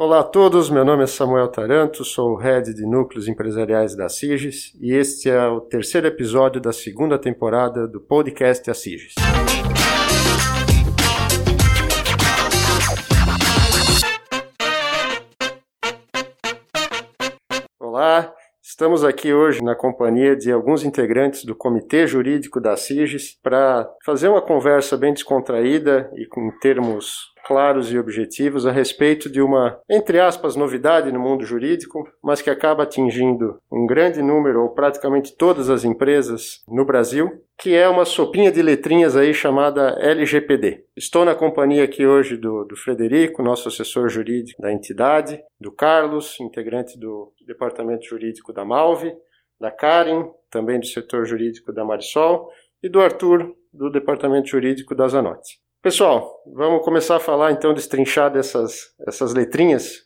Olá a todos, meu nome é Samuel Taranto, sou o Head de Núcleos Empresariais da CIGES e este é o terceiro episódio da segunda temporada do podcast Assiges. Olá, Estamos aqui hoje na companhia de alguns integrantes do Comitê Jurídico da CIGES para fazer uma conversa bem descontraída e com termos claros e objetivos a respeito de uma, entre aspas, novidade no mundo jurídico, mas que acaba atingindo um grande número ou praticamente todas as empresas no Brasil, que é uma sopinha de letrinhas aí chamada LGPD. Estou na companhia aqui hoje do, do Frederico, nosso assessor jurídico da entidade, do Carlos, integrante do departamento jurídico da Malve, da Karen, também do setor jurídico da Marisol, e do Arthur, do departamento jurídico da Zanotti. Pessoal, vamos começar a falar então, destrinchar dessas essas letrinhas.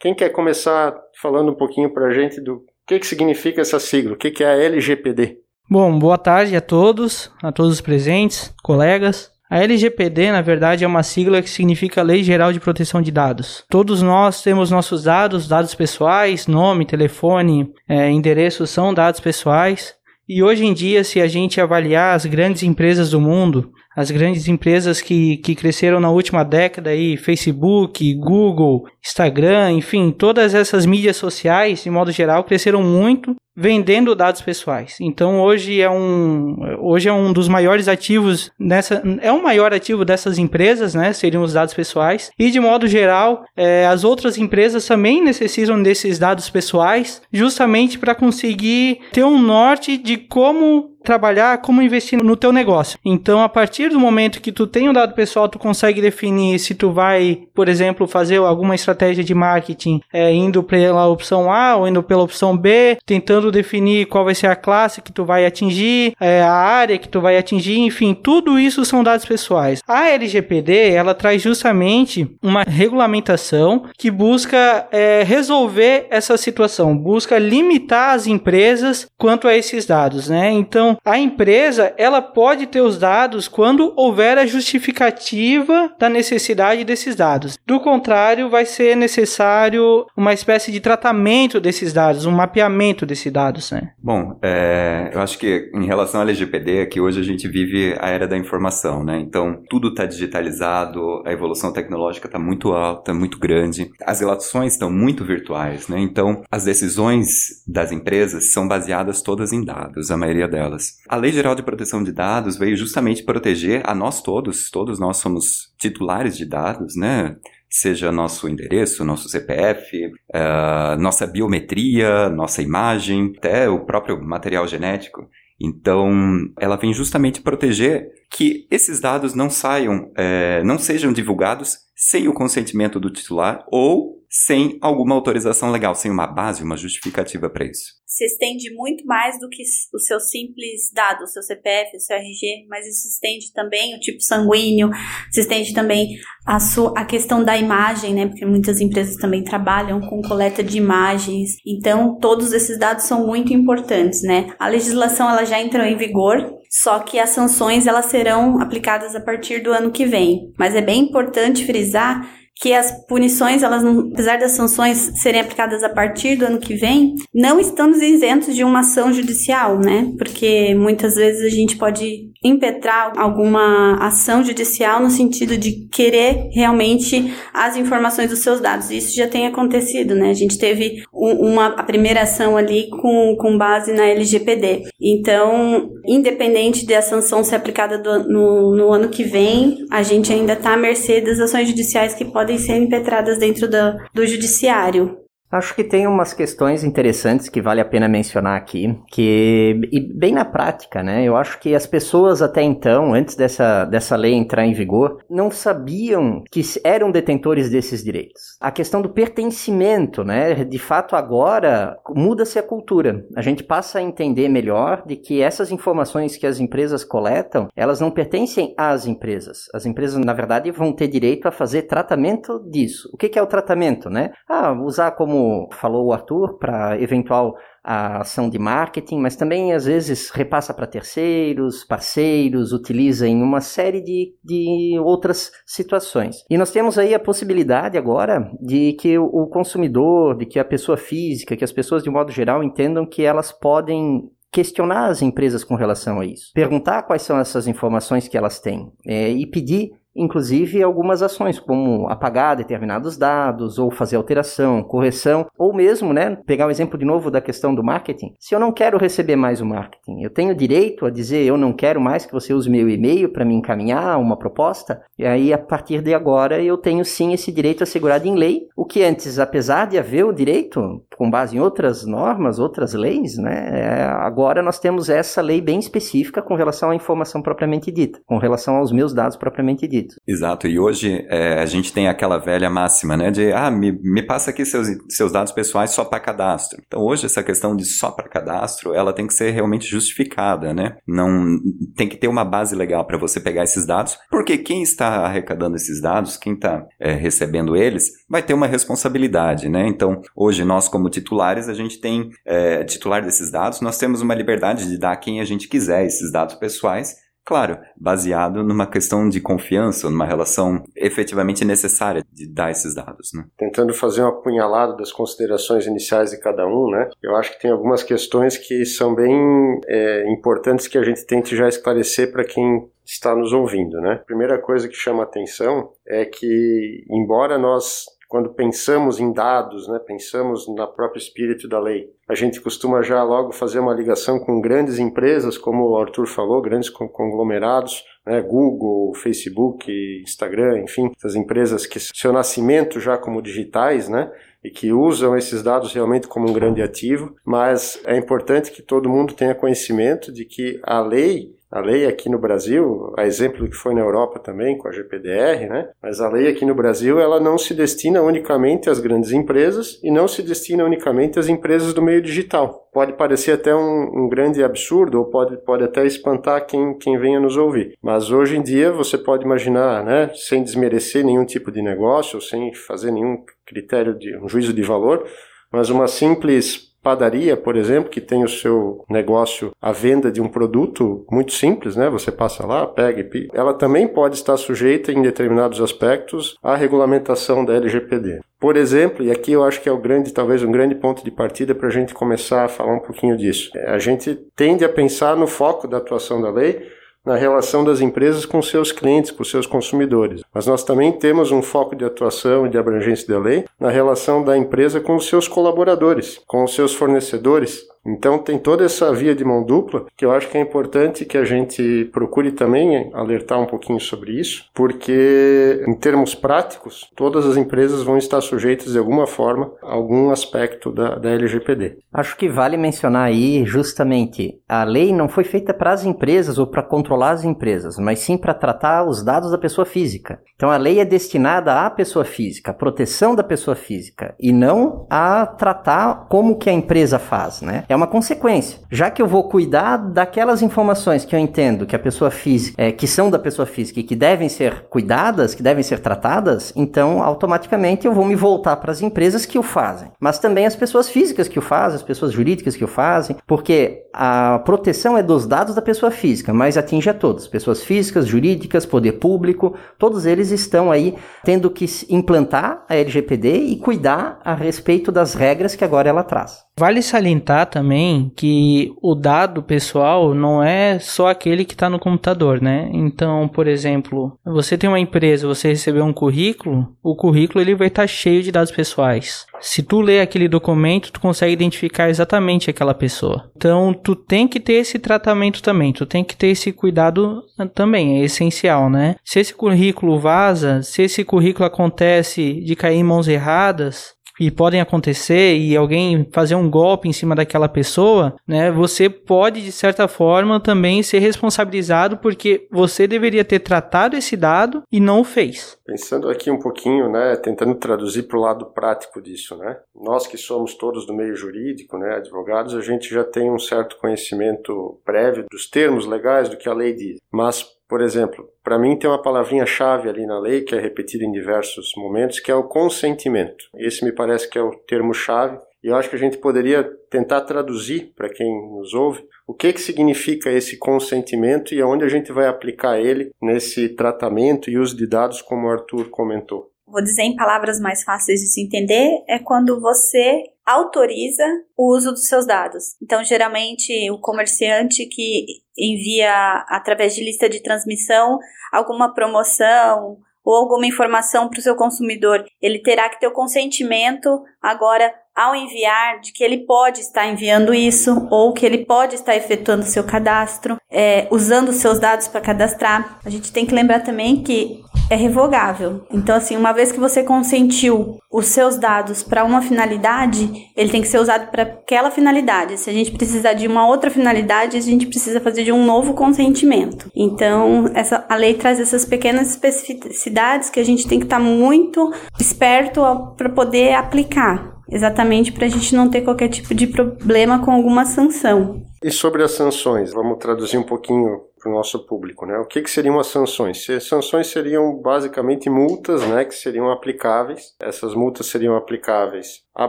Quem quer começar falando um pouquinho para a gente do que, que significa essa sigla? O que, que é a LGPD? Bom, boa tarde a todos, a todos os presentes, colegas. A LGPD, na verdade, é uma sigla que significa Lei Geral de Proteção de Dados. Todos nós temos nossos dados, dados pessoais, nome, telefone, é, endereço são dados pessoais. E hoje em dia, se a gente avaliar as grandes empresas do mundo, as grandes empresas que, que cresceram na última década aí, Facebook, Google, Instagram, enfim, todas essas mídias sociais, de modo geral, cresceram muito vendendo dados pessoais. Então hoje é um hoje é um dos maiores ativos nessa é o maior ativo dessas empresas, né? Seriam os dados pessoais e de modo geral é, as outras empresas também necessitam desses dados pessoais justamente para conseguir ter um norte de como trabalhar como investir no teu negócio. Então, a partir do momento que tu tem um dado pessoal, tu consegue definir se tu vai, por exemplo, fazer alguma estratégia de marketing é, indo pela opção A ou indo pela opção B, tentando definir qual vai ser a classe que tu vai atingir, é, a área que tu vai atingir, enfim, tudo isso são dados pessoais. A LGPD, ela traz justamente uma regulamentação que busca é, resolver essa situação, busca limitar as empresas quanto a esses dados, né? Então, a empresa, ela pode ter os dados quando houver a justificativa da necessidade desses dados. Do contrário, vai ser necessário uma espécie de tratamento desses dados, um mapeamento desses dados, né? Bom, é, eu acho que em relação ao LGPD, é que hoje a gente vive a era da informação, né? Então, tudo está digitalizado, a evolução tecnológica está muito alta, muito grande, as relações estão muito virtuais, né? Então, as decisões das empresas são baseadas todas em dados, a maioria delas. A Lei Geral de Proteção de Dados veio justamente proteger a nós todos, todos nós somos titulares de dados, né? Seja nosso endereço, nosso CPF, uh, eh, nossa biometria, nossa imagem, até o próprio material genético. Então, ela vem justamente proteger que esses dados não saiam, é, não sejam divulgados sem o consentimento do titular ou sem alguma autorização legal, sem uma base, uma justificativa para isso. Se estende muito mais do que o seu simples dado, o seu CPF, o seu RG, mas isso estende também o tipo sanguíneo, se estende também a, sua, a questão da imagem, né? Porque muitas empresas também trabalham com coleta de imagens. Então, todos esses dados são muito importantes, né? A legislação ela já entrou em vigor, só que as sanções elas serão aplicadas a partir do ano que vem. Mas é bem importante frisar que as punições, elas, apesar das sanções serem aplicadas a partir do ano que vem, não estamos isentos de uma ação judicial, né? Porque muitas vezes a gente pode impetrar alguma ação judicial no sentido de querer realmente as informações dos seus dados. Isso já tem acontecido, né? A gente teve um, uma a primeira ação ali com, com base na LGPD. Então, independente da sanção ser aplicada do, no, no ano que vem, a gente ainda está à mercê das ações judiciais que podem podem ser impetradas dentro do, do judiciário. Acho que tem umas questões interessantes que vale a pena mencionar aqui, que e bem na prática, né? Eu acho que as pessoas até então, antes dessa, dessa lei entrar em vigor, não sabiam que eram detentores desses direitos. A questão do pertencimento, né? De fato, agora muda-se a cultura. A gente passa a entender melhor de que essas informações que as empresas coletam, elas não pertencem às empresas. As empresas, na verdade, vão ter direito a fazer tratamento disso. O que, que é o tratamento, né? Ah, usar como como falou o Arthur, para eventual a ação de marketing, mas também às vezes repassa para terceiros, parceiros, utiliza em uma série de, de outras situações. E nós temos aí a possibilidade agora de que o consumidor, de que a pessoa física, que as pessoas de modo geral entendam que elas podem questionar as empresas com relação a isso, perguntar quais são essas informações que elas têm é, e pedir inclusive algumas ações, como apagar determinados dados, ou fazer alteração, correção, ou mesmo, né, pegar o exemplo de novo da questão do marketing. Se eu não quero receber mais o marketing, eu tenho direito a dizer eu não quero mais que você use meu e-mail para me encaminhar uma proposta, e aí a partir de agora eu tenho sim esse direito assegurado em lei, o que antes, apesar de haver o direito, com base em outras normas, outras leis, né, é, agora nós temos essa lei bem específica com relação à informação propriamente dita, com relação aos meus dados propriamente Exato, e hoje é, a gente tem aquela velha máxima, né, de, ah, me, me passa aqui seus, seus dados pessoais só para cadastro. Então hoje essa questão de só para cadastro, ela tem que ser realmente justificada, né, não, tem que ter uma base legal para você pegar esses dados, porque quem está arrecadando esses dados, quem está é, recebendo eles, vai ter uma responsabilidade, né, então hoje nós como titulares, a gente tem, é, titular desses dados, nós temos uma liberdade de dar a quem a gente quiser esses dados pessoais, Claro, baseado numa questão de confiança, numa relação efetivamente necessária de dar esses dados. Né? Tentando fazer um apunhalado das considerações iniciais de cada um, né? eu acho que tem algumas questões que são bem é, importantes que a gente tente já esclarecer para quem está nos ouvindo. Né? A primeira coisa que chama atenção é que, embora nós quando pensamos em dados, né, pensamos na próprio espírito da lei. A gente costuma já logo fazer uma ligação com grandes empresas, como o Arthur falou, grandes conglomerados, né, Google, Facebook, Instagram, enfim, essas empresas que seu nascimento já como digitais, né, e que usam esses dados realmente como um grande ativo, mas é importante que todo mundo tenha conhecimento de que a lei a lei aqui no Brasil, a exemplo do que foi na Europa também com a GPDR, né? Mas a lei aqui no Brasil, ela não se destina unicamente às grandes empresas e não se destina unicamente às empresas do meio digital. Pode parecer até um, um grande absurdo ou pode, pode até espantar quem, quem venha nos ouvir. Mas hoje em dia você pode imaginar, né? Sem desmerecer nenhum tipo de negócio, sem fazer nenhum critério de um juízo de valor, mas uma simples padaria, por exemplo, que tem o seu negócio, a venda de um produto muito simples, né? Você passa lá, pega e ela também pode estar sujeita em determinados aspectos à regulamentação da LGPD. Por exemplo, e aqui eu acho que é o grande, talvez um grande ponto de partida para a gente começar a falar um pouquinho disso. A gente tende a pensar no foco da atuação da lei na relação das empresas com seus clientes, com seus consumidores. Mas nós também temos um foco de atuação e de abrangência da lei na relação da empresa com os seus colaboradores, com os seus fornecedores, então tem toda essa via de mão dupla que eu acho que é importante que a gente procure também alertar um pouquinho sobre isso, porque em termos práticos, todas as empresas vão estar sujeitas de alguma forma a algum aspecto da, da LGPD. Acho que vale mencionar aí justamente a lei não foi feita para as empresas ou para controlar as empresas, mas sim para tratar os dados da pessoa física. Então a lei é destinada à pessoa física, à proteção da pessoa física e não a tratar como que a empresa faz, né? É uma consequência. Já que eu vou cuidar daquelas informações que eu entendo que a pessoa física, é, que são da pessoa física e que devem ser cuidadas, que devem ser tratadas, então automaticamente eu vou me voltar para as empresas que o fazem. Mas também as pessoas físicas que o fazem, as pessoas jurídicas que o fazem, porque a proteção é dos dados da pessoa física, mas atinge a todos, pessoas físicas, jurídicas, poder público, todos eles estão aí tendo que implantar a LGPD e cuidar a respeito das regras que agora ela traz. Vale salientar também que o dado pessoal não é só aquele que está no computador, né? Então, por exemplo, você tem uma empresa, você recebeu um currículo, o currículo ele vai estar tá cheio de dados pessoais. Se tu lê aquele documento, tu consegue identificar exatamente aquela pessoa. Então, tu tem que ter esse tratamento também, tu tem que ter esse cuidado também, é essencial, né? Se esse currículo vaza, se esse currículo acontece de cair em mãos erradas, e podem acontecer e alguém fazer um golpe em cima daquela pessoa, né? Você pode de certa forma também ser responsabilizado porque você deveria ter tratado esse dado e não fez. Pensando aqui um pouquinho, né, tentando traduzir para o lado prático disso, né? Nós que somos todos do meio jurídico, né, advogados, a gente já tem um certo conhecimento prévio dos termos legais do que a lei diz. Mas, por exemplo, para mim tem uma palavrinha-chave ali na lei que é repetida em diversos momentos, que é o consentimento. Esse me parece que é o termo-chave e eu acho que a gente poderia tentar traduzir para quem nos ouve o que, que significa esse consentimento e aonde a gente vai aplicar ele nesse tratamento e uso de dados, como o Arthur comentou. Vou dizer em palavras mais fáceis de se entender, é quando você autoriza o uso dos seus dados. Então, geralmente, o comerciante que envia através de lista de transmissão alguma promoção ou alguma informação para o seu consumidor, ele terá que ter o consentimento agora ao enviar de que ele pode estar enviando isso ou que ele pode estar efetuando seu cadastro, é, usando seus dados para cadastrar. A gente tem que lembrar também que é revogável. Então, assim, uma vez que você consentiu os seus dados para uma finalidade, ele tem que ser usado para aquela finalidade. Se a gente precisar de uma outra finalidade, a gente precisa fazer de um novo consentimento. Então, essa, a lei traz essas pequenas especificidades que a gente tem que estar tá muito esperto para poder aplicar exatamente para a gente não ter qualquer tipo de problema com alguma sanção. E sobre as sanções, vamos traduzir um pouquinho o nosso público, né? O que, que seriam as sanções? Sanções seriam basicamente multas, né, que seriam aplicáveis. Essas multas seriam aplicáveis a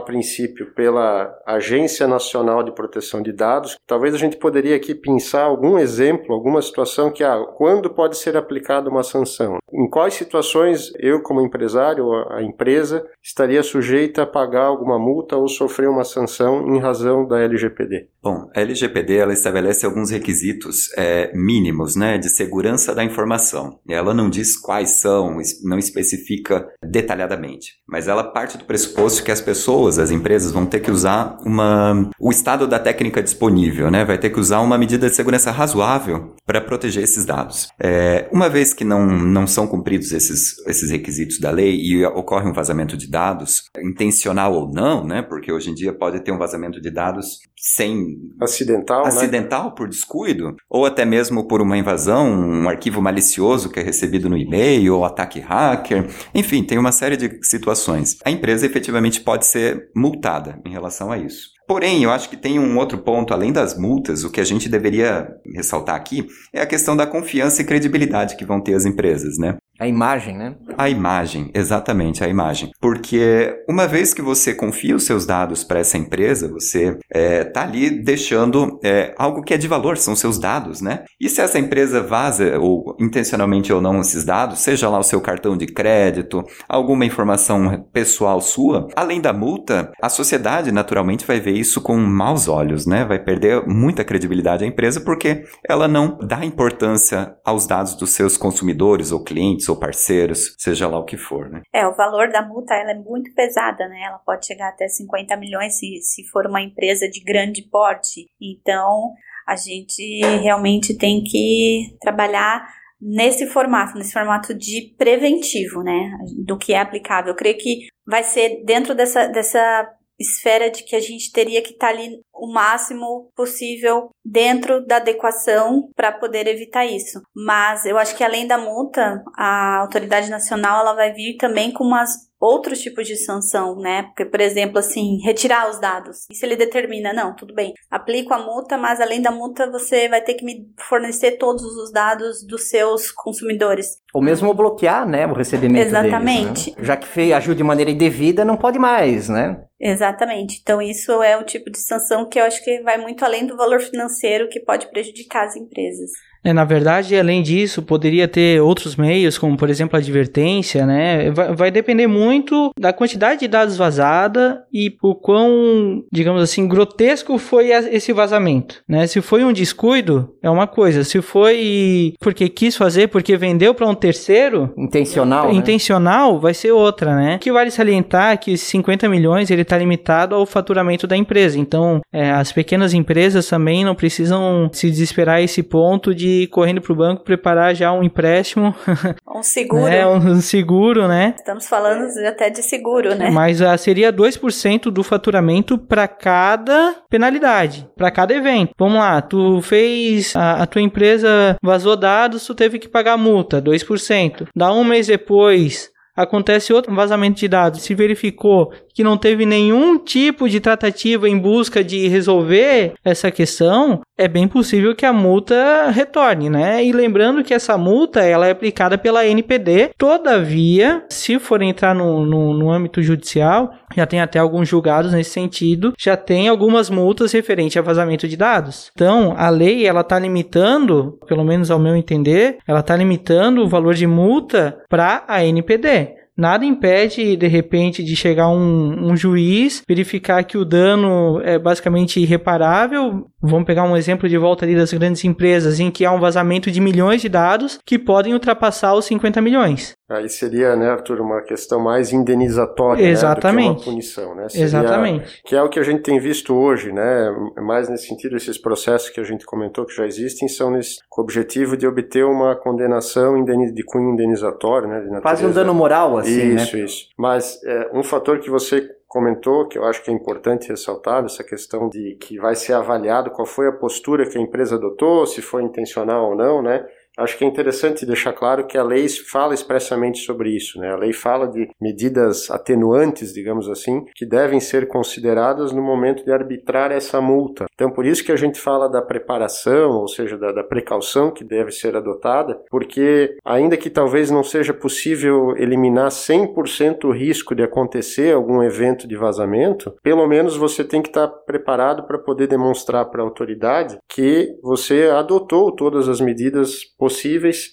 princípio pela Agência Nacional de Proteção de Dados. Talvez a gente poderia aqui pensar algum exemplo, alguma situação que ah, quando pode ser aplicada uma sanção? Em quais situações eu, como empresário, a empresa estaria sujeita a pagar alguma multa ou sofrer uma sanção em razão da LGPD? Bom, a LGPD ela estabelece alguns requisitos é, mínimos, né, de segurança da informação. Ela não diz quais são, não especifica detalhadamente, mas ela parte do pressuposto que as pessoas pessoas, as empresas vão ter que usar uma, o estado da técnica disponível, né? Vai ter que usar uma medida de segurança razoável para proteger esses dados. É, uma vez que não, não são cumpridos esses, esses requisitos da lei e ocorre um vazamento de dados, intencional ou não, né? Porque hoje em dia pode ter um vazamento de dados sem acidental, né? acidental né? por descuido, ou até mesmo por uma invasão, um arquivo malicioso que é recebido no e-mail, ou ataque hacker, enfim, tem uma série de situações. A empresa efetivamente pode ser multada em relação a isso. Porém, eu acho que tem um outro ponto, além das multas, o que a gente deveria ressaltar aqui é a questão da confiança e credibilidade que vão ter as empresas, né? A imagem, né? A imagem, exatamente, a imagem. Porque uma vez que você confia os seus dados para essa empresa, você está é, tá ali deixando é, algo que é de valor, são seus dados, né? E se essa empresa vaza, ou intencionalmente ou não, esses dados, seja lá o seu cartão de crédito, alguma informação pessoal sua, além da multa, a sociedade naturalmente vai ver isso com maus olhos, né? Vai perder muita credibilidade à empresa porque ela não dá importância aos dados dos seus consumidores ou clientes ou parceiros, seja lá o que for, né? É, o valor da multa ela é muito pesada, né? Ela pode chegar até 50 milhões se, se for uma empresa de grande porte. Então, a gente realmente tem que trabalhar nesse formato, nesse formato de preventivo, né? Do que é aplicável. Eu creio que vai ser dentro dessa, dessa esfera de que a gente teria que estar tá ali o máximo possível dentro da adequação para poder evitar isso. Mas eu acho que além da multa, a autoridade nacional ela vai vir também com umas outros tipos de sanção, né? Porque, por exemplo, assim, retirar os dados. E se ele determina, não, tudo bem, aplico a multa, mas além da multa você vai ter que me fornecer todos os dados dos seus consumidores. Ou mesmo bloquear, né, o recebimento Exatamente. Deles, né? Já que agiu de maneira indevida, não pode mais, né? Exatamente. Então, isso é o tipo de sanção que eu acho que vai muito além do valor financeiro que pode prejudicar as empresas. É, na verdade, além disso, poderia ter outros meios, como por exemplo a advertência, né? Vai, vai, depender muito da quantidade de dados vazada e o quão, digamos assim, grotesco foi esse vazamento, né? Se foi um descuido, é uma coisa. Se foi porque quis fazer, porque vendeu para um terceiro, intencional, né? intencional, vai ser outra, né? O que vale salientar é que 50 milhões ele está limitado ao faturamento da empresa. Então, é, as pequenas empresas também não precisam se desesperar a esse ponto de de ir correndo para o banco preparar já um empréstimo. Um seguro. né? Um seguro, né? Estamos falando até de seguro, né? Mas ah, seria 2% do faturamento para cada penalidade, para cada evento. Vamos lá, tu fez a, a, tua empresa vazou dados, tu teve que pagar multa, 2%. Dá um mês depois, acontece outro vazamento de dados, se verificou que não teve nenhum tipo de tratativa em busca de resolver essa questão, é bem possível que a multa retorne, né? E lembrando que essa multa ela é aplicada pela NPD. Todavia, se for entrar no, no, no âmbito judicial, já tem até alguns julgados nesse sentido, já tem algumas multas referentes a vazamento de dados. Então, a lei ela está limitando, pelo menos ao meu entender, ela está limitando o valor de multa para a NPD. Nada impede, de repente, de chegar um, um, juiz, verificar que o dano é basicamente irreparável. Vamos pegar um exemplo de volta ali das grandes empresas, em que há um vazamento de milhões de dados que podem ultrapassar os 50 milhões. Aí seria, né, Arthur, uma questão mais indenizatória Exatamente. Né, do que uma punição, né? Seria, Exatamente. Que é o que a gente tem visto hoje, né? Mais nesse sentido, esses processos que a gente comentou que já existem são nesse, com o objetivo de obter uma condenação de cunho indenizatório, né? De Quase um dano moral, assim, Isso, né? isso. Mas é, um fator que você comentou, que eu acho que é importante ressaltar, essa questão de que vai ser avaliado qual foi a postura que a empresa adotou, se foi intencional ou não, né? Acho que é interessante deixar claro que a lei fala expressamente sobre isso. Né? A lei fala de medidas atenuantes, digamos assim, que devem ser consideradas no momento de arbitrar essa multa. Então, por isso que a gente fala da preparação, ou seja, da, da precaução que deve ser adotada, porque ainda que talvez não seja possível eliminar 100% o risco de acontecer algum evento de vazamento, pelo menos você tem que estar preparado para poder demonstrar para a autoridade que você adotou todas as medidas possíveis,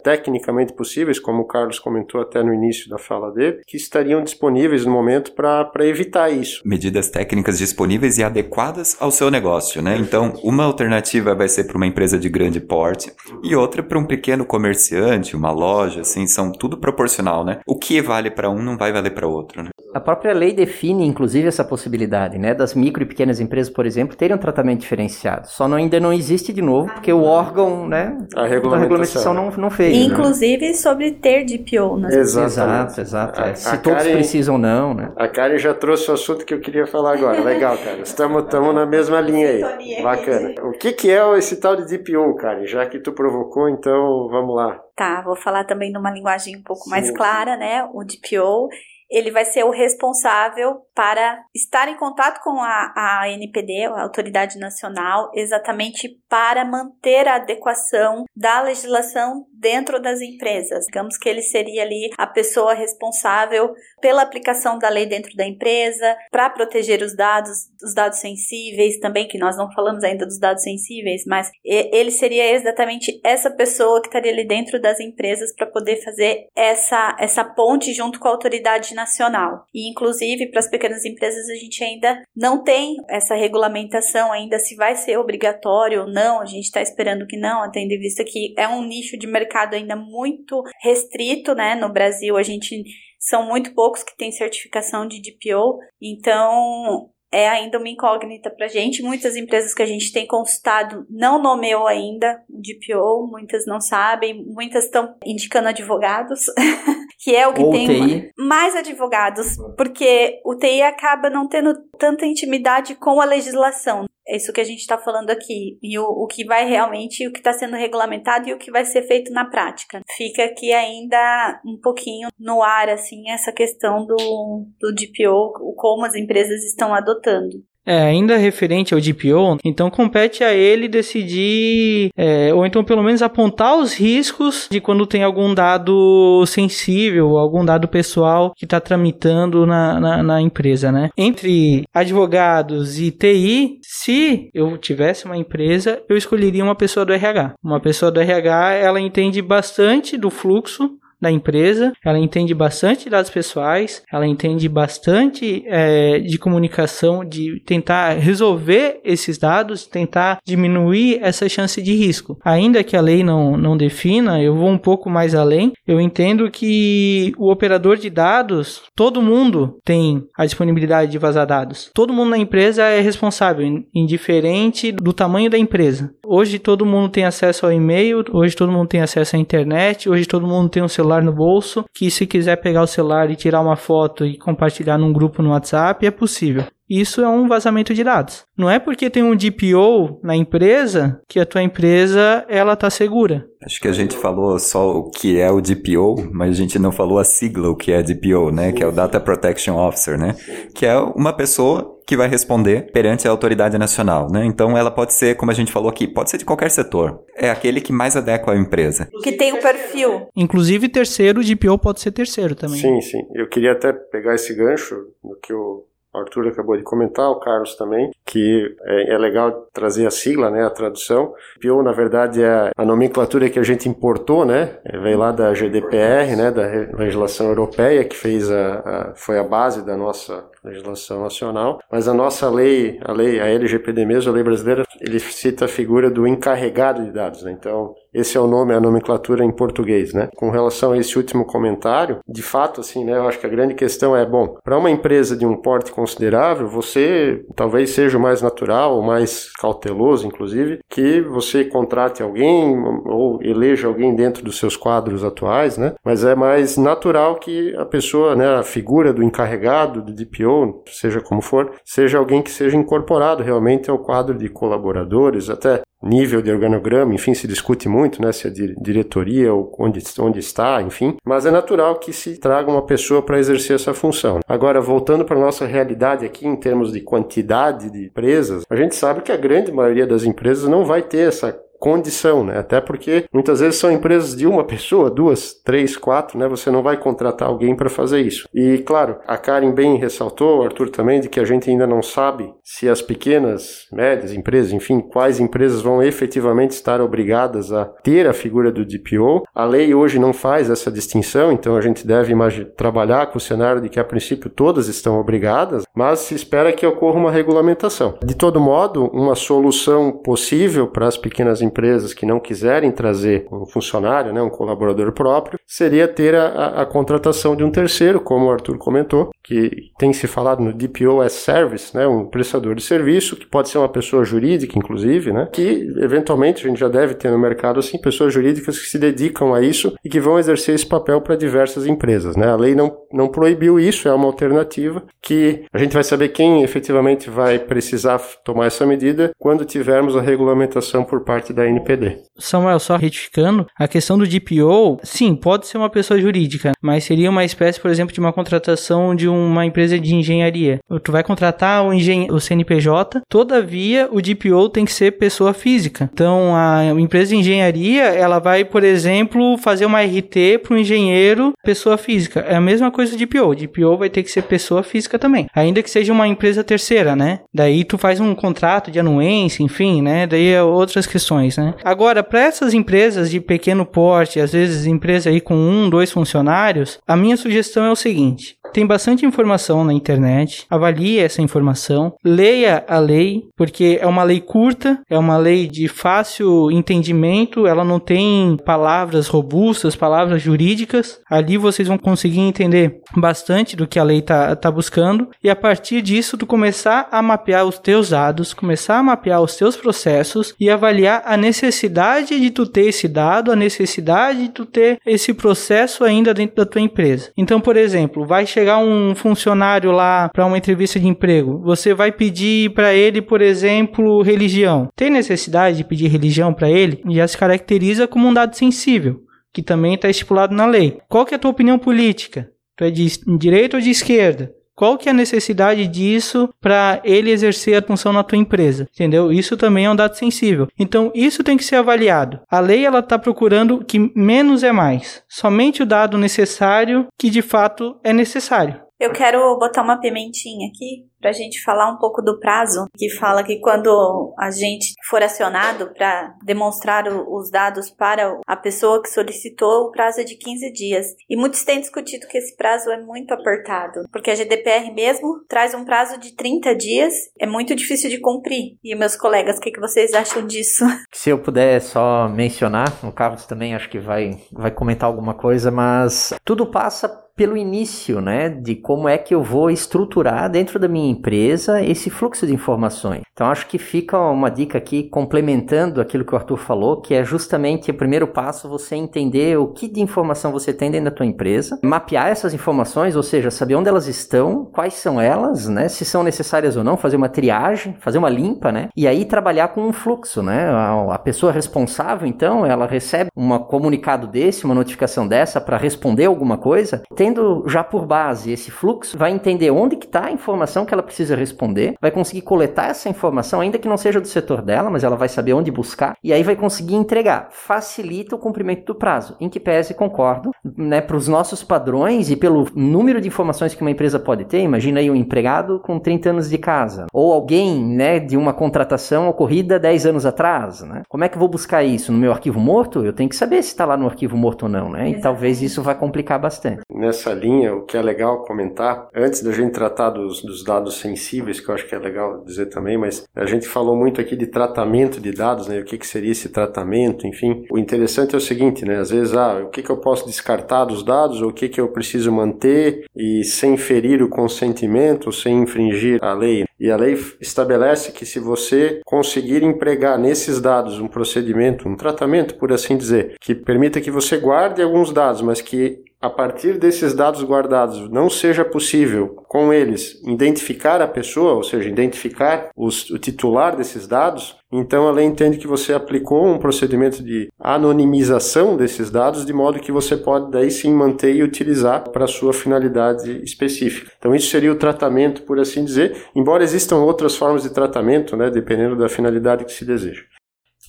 tecnicamente possíveis, como o Carlos comentou até no início da fala dele, que estariam disponíveis no momento para evitar isso. Medidas técnicas disponíveis e adequadas ao seu negócio, né? Então, uma alternativa vai ser para uma empresa de grande porte e outra para um pequeno comerciante, uma loja, assim, são tudo proporcional, né? O que vale para um não vai valer para outro, né? A própria lei define, inclusive, essa possibilidade, né? Das micro e pequenas empresas, por exemplo, terem um tratamento diferenciado. Só não, ainda não existe de novo, porque o órgão, né? A regulamentação não, não fez. Né? Inclusive né? sobre ter DPO nas Exato, exato. A, Se a todos Karen, precisam, não, né? A Karen já trouxe o assunto que eu queria falar agora. Legal, cara. Estamos, estamos na mesma linha aí. Bacana. O que, que é esse tal de DPO, Karen? Já que tu provocou, então vamos lá. Tá, vou falar também numa linguagem um pouco Sim. mais clara, né? O DPO ele vai ser o responsável para estar em contato com a, a NPD, a Autoridade Nacional, exatamente para manter a adequação da legislação dentro das empresas. Digamos que ele seria ali a pessoa responsável pela aplicação da lei dentro da empresa, para proteger os dados, os dados sensíveis também, que nós não falamos ainda dos dados sensíveis, mas ele seria exatamente essa pessoa que estaria ali dentro das empresas para poder fazer essa, essa ponte junto com a autoridade nacional. E inclusive para as pequenas empresas a gente ainda não tem essa regulamentação ainda se vai ser obrigatório ou não, a gente está esperando que não, tendo em vista que é um nicho de mercado ainda muito restrito, né? No Brasil a gente são muito poucos que têm certificação de DPO, então é ainda uma incógnita para a gente. Muitas empresas que a gente tem consultado não nomeou ainda o DPO, muitas não sabem, muitas estão indicando advogados, que é o que Ou tem TI. mais advogados, porque o TI acaba não tendo tanta intimidade com a legislação. É isso que a gente está falando aqui. E o, o que vai realmente, o que está sendo regulamentado e o que vai ser feito na prática. Fica aqui ainda um pouquinho no ar, assim, essa questão do, do DPO, como as empresas estão adotando. É, ainda referente ao DPO, então compete a ele decidir, é, ou então pelo menos apontar os riscos de quando tem algum dado sensível, algum dado pessoal que está tramitando na, na, na, empresa, né? Entre advogados e TI, se eu tivesse uma empresa, eu escolheria uma pessoa do RH. Uma pessoa do RH, ela entende bastante do fluxo da empresa, ela entende bastante dados pessoais, ela entende bastante é, de comunicação, de tentar resolver esses dados, tentar diminuir essa chance de risco. Ainda que a lei não, não defina, eu vou um pouco mais além, eu entendo que o operador de dados, todo mundo tem a disponibilidade de vazar dados. Todo mundo na empresa é responsável, indiferente do tamanho da empresa. Hoje todo mundo tem acesso ao e-mail, hoje todo mundo tem acesso à internet, hoje todo mundo tem um celular no bolso, que se quiser pegar o celular e tirar uma foto e compartilhar num grupo no WhatsApp, é possível. Isso é um vazamento de dados. Não é porque tem um DPO na empresa que a tua empresa ela tá segura. Acho que a gente falou só o que é o DPO, mas a gente não falou a sigla o que é DPO, né? Que é o Data Protection Officer, né? Que é uma pessoa que vai responder perante a autoridade nacional, né? Então ela pode ser, como a gente falou aqui, pode ser de qualquer setor. É aquele que mais adequa à empresa. Que tem o perfil. Inclusive terceiro, DPO pode ser terceiro também. Sim, sim. Eu queria até pegar esse gancho no que o o Arthur acabou de comentar, o Carlos também, que é, é, legal trazer a sigla, né, a tradução. PO, na verdade, é a nomenclatura que a gente importou, né, veio lá da GDPR, né, da legislação europeia, que fez a, a, foi a base da nossa legislação nacional, mas a nossa lei, a lei, a LGPD mesmo, a lei brasileira, ele cita a figura do encarregado de dados, né, então esse é o nome, a nomenclatura em português, né? Com relação a esse último comentário, de fato, assim, né? Eu acho que a grande questão é, bom, para uma empresa de um porte considerável, você talvez seja o mais natural, o mais cauteloso, inclusive, que você contrate alguém ou eleja alguém dentro dos seus quadros atuais, né? Mas é mais natural que a pessoa, né, a figura do encarregado, do DPO, seja como for, seja alguém que seja incorporado realmente ao quadro de colaboradores, até nível de organograma, enfim, se discute muito, né, se é diretoria ou onde, onde está, enfim, mas é natural que se traga uma pessoa para exercer essa função. Agora, voltando para a nossa realidade aqui em termos de quantidade de empresas, a gente sabe que a grande maioria das empresas não vai ter essa condição, né? Até porque muitas vezes são empresas de uma pessoa, duas, três, quatro, né? Você não vai contratar alguém para fazer isso. E claro, a Karen bem ressaltou, o Arthur também, de que a gente ainda não sabe se as pequenas, médias empresas, enfim, quais empresas vão efetivamente estar obrigadas a ter a figura do DPO. A lei hoje não faz essa distinção, então a gente deve trabalhar com o cenário de que a princípio todas estão obrigadas, mas se espera que ocorra uma regulamentação. De todo modo, uma solução possível para as pequenas empresas que não quiserem trazer um funcionário, né, um colaborador próprio, seria ter a, a, contratação de um terceiro, como o Arthur comentou, que tem se falado no DPO as Service, né, um prestador de serviço, que pode ser uma pessoa jurídica, inclusive, né, que eventualmente a gente já deve ter no mercado assim, pessoas jurídicas que se dedicam a isso e que vão exercer esse papel para diversas empresas. Né? A lei não, não proibiu isso, é uma alternativa que a gente vai saber quem efetivamente vai precisar tomar essa medida quando tivermos a regulamentação por parte da NPD. Samuel, só retificando, a questão do DPO, sim, pode ser uma pessoa jurídica, mas seria uma espécie, por exemplo, de uma contratação de uma empresa de engenharia. Tu vai contratar o, engen o CNPJ, todavia o DPO tem que ser pessoa física. Então, a empresa de engenharia, ela vai, por exemplo, fazer uma RT para o engenheiro pessoa física. É a mesma coisa do DPO. O DPO vai ter que ser pessoa física também, ainda que seja uma empresa terceira, né? Daí tu faz um contrato de anuência, enfim, né? Daí é outras questões né? Agora, para essas empresas de pequeno porte, às vezes empresa aí com um, dois funcionários, a minha sugestão é o seguinte: tem bastante informação na internet, avalie essa informação, leia a lei, porque é uma lei curta, é uma lei de fácil entendimento, ela não tem palavras robustas, palavras jurídicas. Ali vocês vão conseguir entender bastante do que a lei está tá buscando e a partir disso tu começar a mapear os teus dados, começar a mapear os teus processos e avaliar a necessidade de tu ter esse dado, a necessidade de tu ter esse processo ainda dentro da tua empresa. Então, por exemplo, vai chegar um funcionário lá para uma entrevista de emprego, você vai pedir para ele, por exemplo, religião. Tem necessidade de pedir religião para ele? Já se caracteriza como um dado sensível, que também está estipulado na lei. Qual que é a tua opinião política? Tu é de direita ou de esquerda? Qual que é a necessidade disso para ele exercer a função na tua empresa? Entendeu? Isso também é um dado sensível. Então, isso tem que ser avaliado. A lei ela está procurando que menos é mais. Somente o dado necessário que de fato é necessário. Eu quero botar uma pimentinha aqui para a gente falar um pouco do prazo, que fala que quando a gente for acionado para demonstrar o, os dados para a pessoa que solicitou, o prazo é de 15 dias. E muitos têm discutido que esse prazo é muito apertado, porque a GDPR mesmo traz um prazo de 30 dias, é muito difícil de cumprir. E meus colegas, o que, que vocês acham disso? Se eu puder só mencionar, o Carlos também acho que vai, vai comentar alguma coisa, mas tudo passa pelo início, né, de como é que eu vou estruturar dentro da minha empresa esse fluxo de informações. Então acho que fica uma dica aqui complementando aquilo que o Arthur falou, que é justamente o primeiro passo você entender o que de informação você tem dentro da tua empresa, mapear essas informações, ou seja, saber onde elas estão, quais são elas, né, se são necessárias ou não, fazer uma triagem, fazer uma limpa, né, e aí trabalhar com um fluxo, né, a, a pessoa responsável, então, ela recebe um comunicado desse, uma notificação dessa para responder alguma coisa, tendo já por base esse fluxo, vai entender onde que está a informação que ela precisa responder, vai conseguir coletar essa informação, ainda que não seja do setor dela, mas ela vai saber onde buscar, e aí vai conseguir entregar. Facilita o cumprimento do prazo, em que pese concordo, né, para os nossos padrões e pelo número de informações que uma empresa pode ter, imagina aí um empregado com 30 anos de casa, ou alguém, né, de uma contratação ocorrida 10 anos atrás, né? Como é que eu vou buscar isso? No meu arquivo morto? Eu tenho que saber se está lá no arquivo morto ou não, né? E talvez isso vai complicar bastante. Nessa linha, o que é legal comentar, antes da gente tratar dos, dos dados sensíveis, que eu acho que é legal dizer também, mas a gente falou muito aqui de tratamento de dados, né? O que, que seria esse tratamento, enfim. O interessante é o seguinte, né? Às vezes, ah, o que, que eu posso descartar dos dados, ou o que, que eu preciso manter e sem ferir o consentimento, sem infringir a lei. E a lei estabelece que se você conseguir empregar nesses dados um procedimento, um tratamento, por assim dizer, que permita que você guarde alguns dados, mas que a partir desses dados guardados não seja possível com eles identificar a pessoa, ou seja, identificar os, o titular desses dados, então a lei entende que você aplicou um procedimento de anonimização desses dados, de modo que você pode daí sim manter e utilizar para sua finalidade específica. Então isso seria o tratamento, por assim dizer, embora existam outras formas de tratamento, né, dependendo da finalidade que se deseja.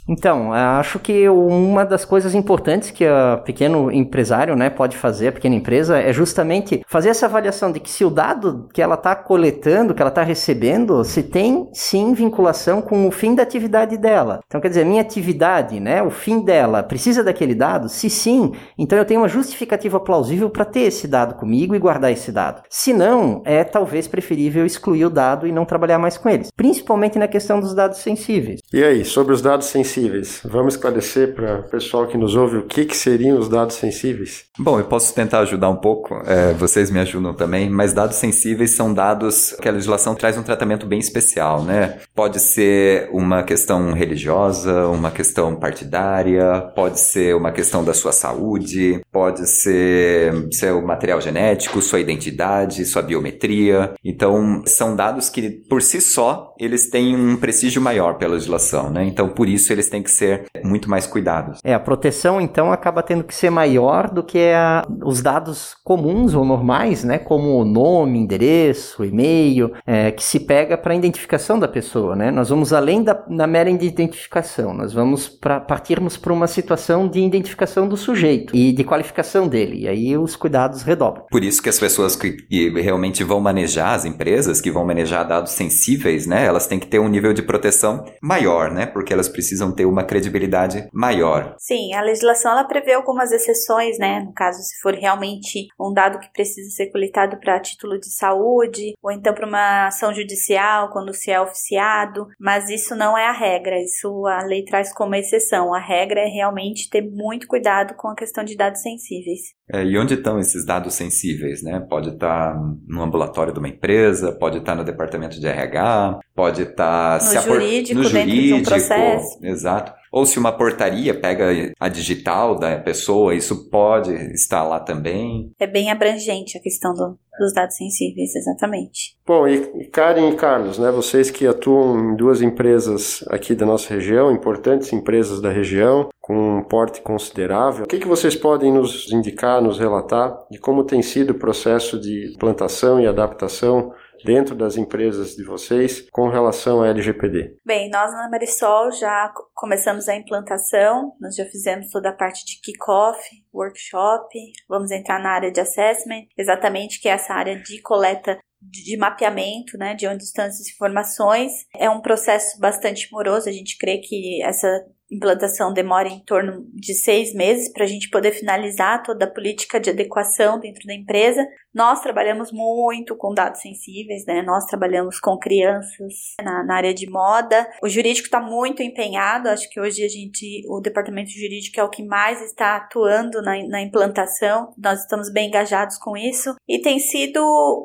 Então, acho que uma das coisas importantes que o pequeno empresário né, pode fazer, a pequena empresa, é justamente fazer essa avaliação de que se o dado que ela está coletando, que ela está recebendo, se tem sim vinculação com o fim da atividade dela. Então, quer dizer, minha atividade, né, o fim dela, precisa daquele dado? Se sim, então eu tenho uma justificativa plausível para ter esse dado comigo e guardar esse dado. Se não, é talvez preferível excluir o dado e não trabalhar mais com eles, principalmente na questão dos dados sensíveis. E aí, sobre os dados sensíveis? Sensíveis. Vamos esclarecer para o pessoal que nos ouve o que, que seriam os dados sensíveis? Bom, eu posso tentar ajudar um pouco, é, vocês me ajudam também, mas dados sensíveis são dados que a legislação traz um tratamento bem especial, né? Pode ser uma questão religiosa, uma questão partidária, pode ser uma questão da sua saúde, pode ser seu material genético, sua identidade, sua biometria. Então, são dados que, por si só, eles têm um prestígio maior pela legislação, né? Então, por isso, eles têm que ser muito mais cuidados. É, a proteção então acaba tendo que ser maior do que a, os dados comuns ou normais, né, como nome, endereço, e-mail, é, que se pega para identificação da pessoa, né? Nós vamos além da, da mera identificação, nós vamos para partirmos para uma situação de identificação do sujeito e de qualificação dele. E aí os cuidados redobram. Por isso que as pessoas que, que realmente vão manejar as empresas, que vão manejar dados sensíveis, né, elas têm que ter um nível de proteção maior, né? Porque elas precisam ter uma credibilidade maior. Sim, a legislação ela prevê algumas exceções, né? No caso, se for realmente um dado que precisa ser coletado para título de saúde, ou então para uma ação judicial, quando se é oficiado, mas isso não é a regra, isso a lei traz como exceção. A regra é realmente ter muito cuidado com a questão de dados sensíveis. É, e onde estão esses dados sensíveis, né? Pode estar tá no ambulatório de uma empresa, pode estar tá no departamento de RH, pode estar tá no jurídico, no dentro jurídico, de um processo. Exato. Ou se uma portaria pega a digital da pessoa, isso pode estar lá também. É bem abrangente a questão do, dos dados sensíveis, exatamente. Bom, e Karen e Carlos, né, vocês que atuam em duas empresas aqui da nossa região, importantes empresas da região, com um porte considerável, o que, que vocês podem nos indicar, nos relatar de como tem sido o processo de plantação e adaptação dentro das empresas de vocês com relação à LGPD? Bem, nós na Marisol já começamos a implantação, nós já fizemos toda a parte de kickoff, workshop, vamos entrar na área de assessment, exatamente que é essa área de coleta de mapeamento, né, de onde estão essas informações. É um processo bastante moroso, a gente crê que essa implantação demora em torno de seis meses para a gente poder finalizar toda a política de adequação dentro da empresa. Nós trabalhamos muito com dados sensíveis, né? Nós trabalhamos com crianças na, na área de moda. O jurídico está muito empenhado. Acho que hoje a gente, o departamento jurídico é o que mais está atuando na, na implantação. Nós estamos bem engajados com isso e tem sido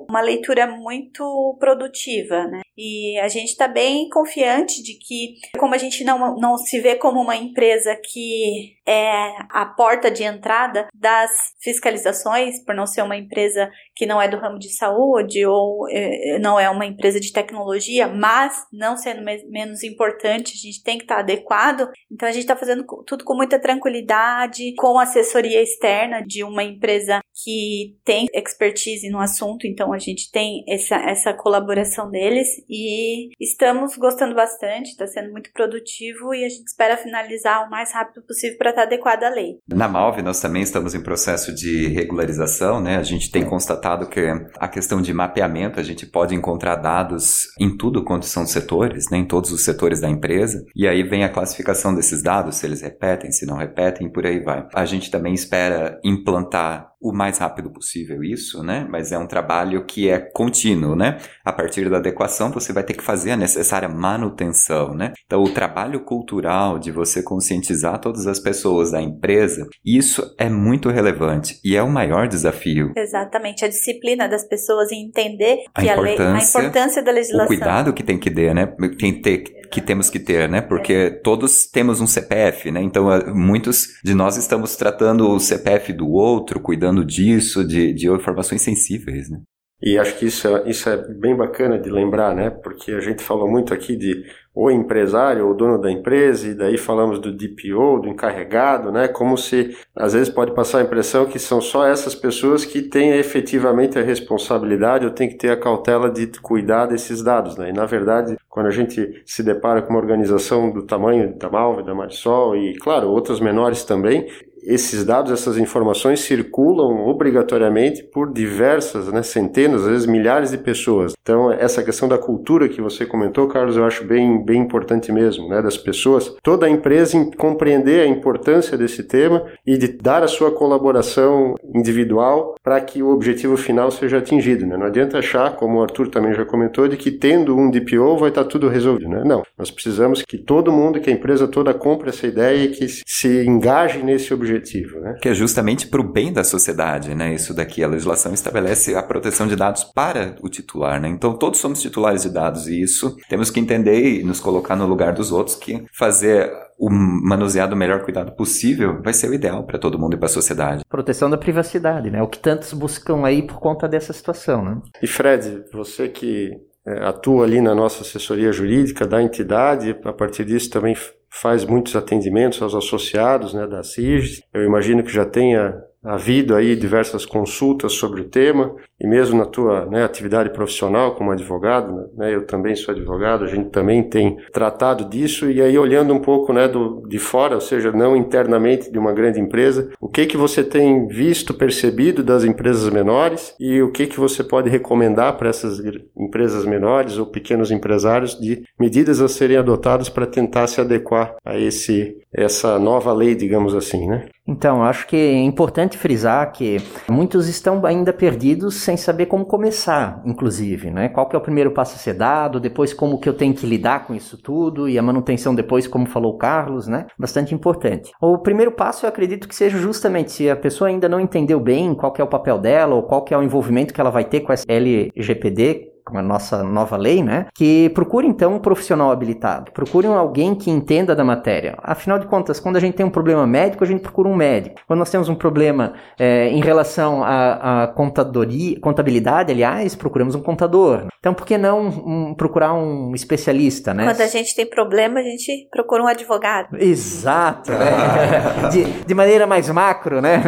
uma leitura muito produtiva, né? E a gente está bem confiante de que, como a gente não, não se vê como uma empresa que é a porta de entrada das fiscalizações, por não ser uma empresa que não é do ramo de saúde ou é, não é uma empresa de tecnologia, mas não sendo me menos importante, a gente tem que estar adequado. Então a gente está fazendo tudo com muita tranquilidade, com assessoria externa de uma empresa que tem expertise no assunto, então a gente tem essa, essa colaboração deles e estamos gostando bastante, está sendo muito produtivo e a gente espera finalizar o mais rápido possível para estar tá adequado à lei. Na Malve, nós também estamos em processo de regularização, né? A gente tem constatado que a questão de mapeamento, a gente pode encontrar dados em tudo quanto são setores, né? em todos os setores da empresa, e aí vem a classificação desses dados, se eles repetem, se não repetem, por aí vai. A gente também espera implantar o mais rápido possível isso, né? Mas é um trabalho que é contínuo, né? A partir da adequação, você vai ter que fazer a necessária manutenção, né? Então, o trabalho cultural de você conscientizar todas as pessoas da empresa, isso é muito relevante e é o maior desafio. Exatamente, a disciplina das pessoas em entender que a, a, lei, a importância da legislação. O cuidado que tem que ter, né? Tem que ter que temos que ter, né? Porque todos temos um CPF, né? Então, muitos de nós estamos tratando o CPF do outro, cuidando disso, de, de informações sensíveis, né? E acho que isso é, isso é bem bacana de lembrar, né? Porque a gente falou muito aqui de o empresário, o dono da empresa, e daí falamos do DPO, do encarregado, né? Como se às vezes pode passar a impressão que são só essas pessoas que têm efetivamente a responsabilidade ou têm que ter a cautela de cuidar desses dados, né? E na verdade, quando a gente se depara com uma organização do tamanho da Malve, da Marisol e, claro, outras menores também, esses dados, essas informações circulam obrigatoriamente por diversas, né, centenas, às vezes milhares de pessoas. Então, essa questão da cultura que você comentou, Carlos, eu acho bem, bem importante mesmo, né, das pessoas, toda a empresa compreender a importância desse tema e de dar a sua colaboração individual para que o objetivo final seja atingido. Né? Não adianta achar, como o Arthur também já comentou, de que tendo um DPO vai estar tudo resolvido. Né? Não, nós precisamos que todo mundo, que a empresa toda compre essa ideia e que se engaje nesse objetivo objetivo, né? Que é justamente para o bem da sociedade, né? Isso daqui, a legislação estabelece a proteção de dados para o titular, né? Então todos somos titulares de dados e isso temos que entender e nos colocar no lugar dos outros que fazer o manusear do melhor cuidado possível vai ser o ideal para todo mundo e para a sociedade. Proteção da privacidade, né? O que tantos buscam aí por conta dessa situação, né? E Fred, você que é, atua ali na nossa assessoria jurídica da entidade, a partir disso também faz muitos atendimentos aos associados né, da CIRGES. Eu imagino que já tenha havido aí diversas consultas sobre o tema e mesmo na tua né, atividade profissional como advogado, né, eu também sou advogado, a gente também tem tratado disso e aí olhando um pouco né, do, de fora, ou seja, não internamente de uma grande empresa, o que que você tem visto, percebido das empresas menores e o que que você pode recomendar para essas empresas menores ou pequenos empresários de medidas a serem adotadas para tentar se adequar a esse essa nova lei, digamos assim, né? Então, acho que é importante frisar que muitos estão ainda perdidos sem saber como começar, inclusive, né? Qual que é o primeiro passo a ser dado, depois como que eu tenho que lidar com isso tudo e a manutenção depois, como falou o Carlos, né? Bastante importante. O primeiro passo eu acredito que seja justamente se a pessoa ainda não entendeu bem qual que é o papel dela ou qual que é o envolvimento que ela vai ter com essa LGPD, com a nossa nova lei, né? Que procure então um profissional habilitado, procure alguém que entenda da matéria. Afinal de contas, quando a gente tem um problema médico, a gente procura um médico. Quando nós temos um problema é, em relação à, contadoria, contabilidade, aliás, procuramos um contador. Então, por que não um, procurar um especialista, né? Quando a gente tem problema, a gente procura um advogado. Exato, né? de, de maneira mais macro, né?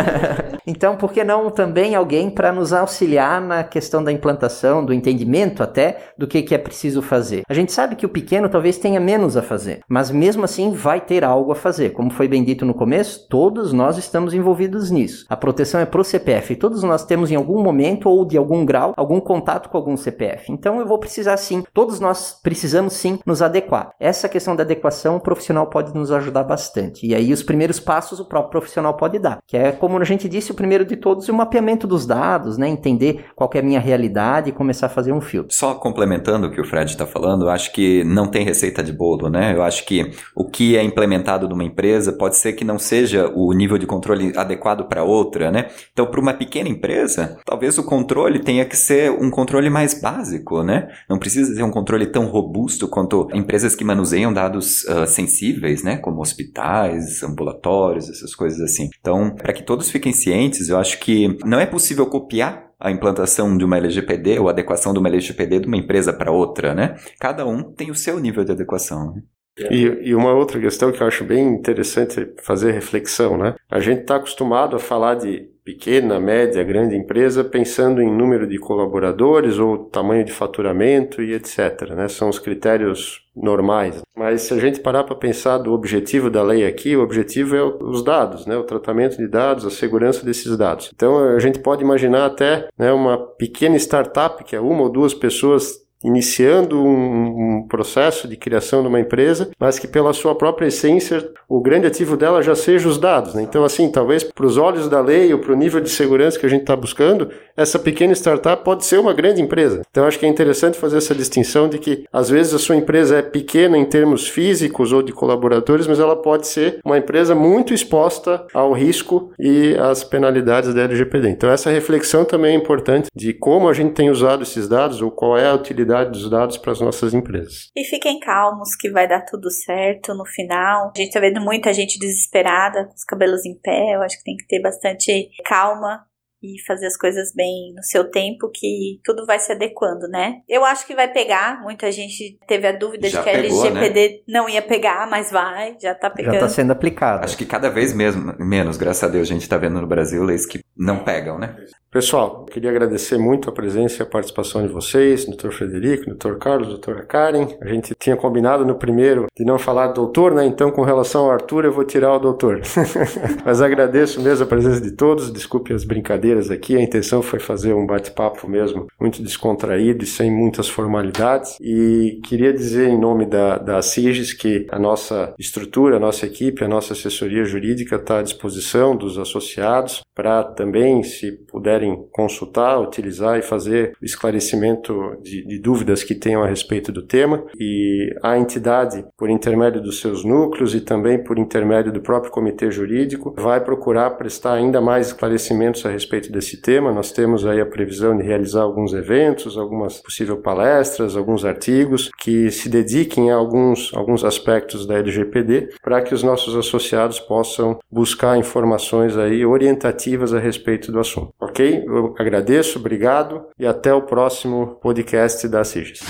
então, por que não também alguém para nos auxiliar na questão da implantação, do entendimento até do que, que é preciso fazer. A gente sabe que o pequeno talvez tenha menos a fazer, mas mesmo assim vai ter algo a fazer. Como foi bem dito no começo, todos nós estamos envolvidos nisso. A proteção é pro CPF. Todos nós temos em algum momento ou de algum grau algum contato com algum CPF. Então eu vou precisar sim, todos nós precisamos sim nos adequar. Essa questão da adequação o profissional pode nos ajudar bastante. E aí os primeiros passos o próprio profissional pode dar, que é como a gente disse, o primeiro de todos, o mapeamento dos dados, né? Entender qual é a minha realidade e começar a fazer um filtro. Só complementando o que o Fred está falando, eu acho que não tem receita de bolo, né? Eu acho que o que é implementado numa empresa pode ser que não seja o nível de controle adequado para outra, né? Então, para uma pequena empresa, talvez o controle tenha que ser um controle mais básico, né? Não precisa ser um controle tão robusto quanto empresas que manuseiam dados uh, sensíveis, né? Como hospitais, ambulatórios, essas coisas assim. Então, para que todos fiquem cientes, eu acho que não é possível copiar a implantação de uma LGPD ou adequação de uma LGPD de uma empresa para outra, né? Cada um tem o seu nível de adequação. Né? E, e, uma outra questão que eu acho bem interessante fazer reflexão, né? A gente está acostumado a falar de pequena, média, grande empresa pensando em número de colaboradores ou tamanho de faturamento e etc. Né? São os critérios normais. Mas se a gente parar para pensar do objetivo da lei aqui, o objetivo é os dados, né? o tratamento de dados, a segurança desses dados. Então a gente pode imaginar até né, uma pequena startup que é uma ou duas pessoas iniciando um, processo de criação de uma empresa, mas que pela sua própria essência o grande ativo dela já seja os dados. Né? Então, assim, talvez para os olhos da lei ou para o nível de segurança que a gente está buscando, essa pequena startup pode ser uma grande empresa. Então, acho que é interessante fazer essa distinção de que às vezes a sua empresa é pequena em termos físicos ou de colaboradores, mas ela pode ser uma empresa muito exposta ao risco e às penalidades da LGPD. Então, essa reflexão também é importante de como a gente tem usado esses dados ou qual é a utilidade dos dados para as nossas empresas. E fiquem calmos que vai dar tudo certo no final. A gente está vendo muita gente desesperada, com os cabelos em pé. Eu acho que tem que ter bastante calma e fazer as coisas bem no seu tempo, que tudo vai se adequando, né? Eu acho que vai pegar. Muita gente teve a dúvida já de que pegou, a LGPD né? não ia pegar, mas vai, já tá pegando. Já tá sendo aplicado. Acho que cada vez mesmo, menos, graças a Deus, a gente tá vendo no Brasil leis que não pegam, né? Pessoal, queria agradecer muito a presença e a participação de vocês, doutor Frederico, doutor Carlos, doutora Karen. A gente tinha combinado no primeiro de não falar doutor, né? Então, com relação ao Arthur, eu vou tirar o doutor. Mas agradeço mesmo a presença de todos. Desculpe as brincadeiras aqui. A intenção foi fazer um bate-papo mesmo, muito descontraído e sem muitas formalidades. E queria dizer em nome da, da CIGES que a nossa estrutura, a nossa equipe, a nossa assessoria jurídica está à disposição dos associados para também, se puderem consultar, utilizar e fazer esclarecimento de, de dúvidas que tenham a respeito do tema. E a entidade, por intermédio dos seus núcleos e também por intermédio do próprio comitê jurídico, vai procurar prestar ainda mais esclarecimentos a respeito desse tema. Nós temos aí a previsão de realizar alguns eventos, algumas possíveis palestras, alguns artigos que se dediquem a alguns, alguns aspectos da LGPD para que os nossos associados possam buscar informações aí orientativas a respeito do assunto. Ok? Eu agradeço, obrigado e até o próximo podcast da CIGES.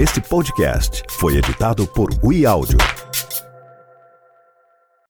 Este podcast foi editado por WeAudio.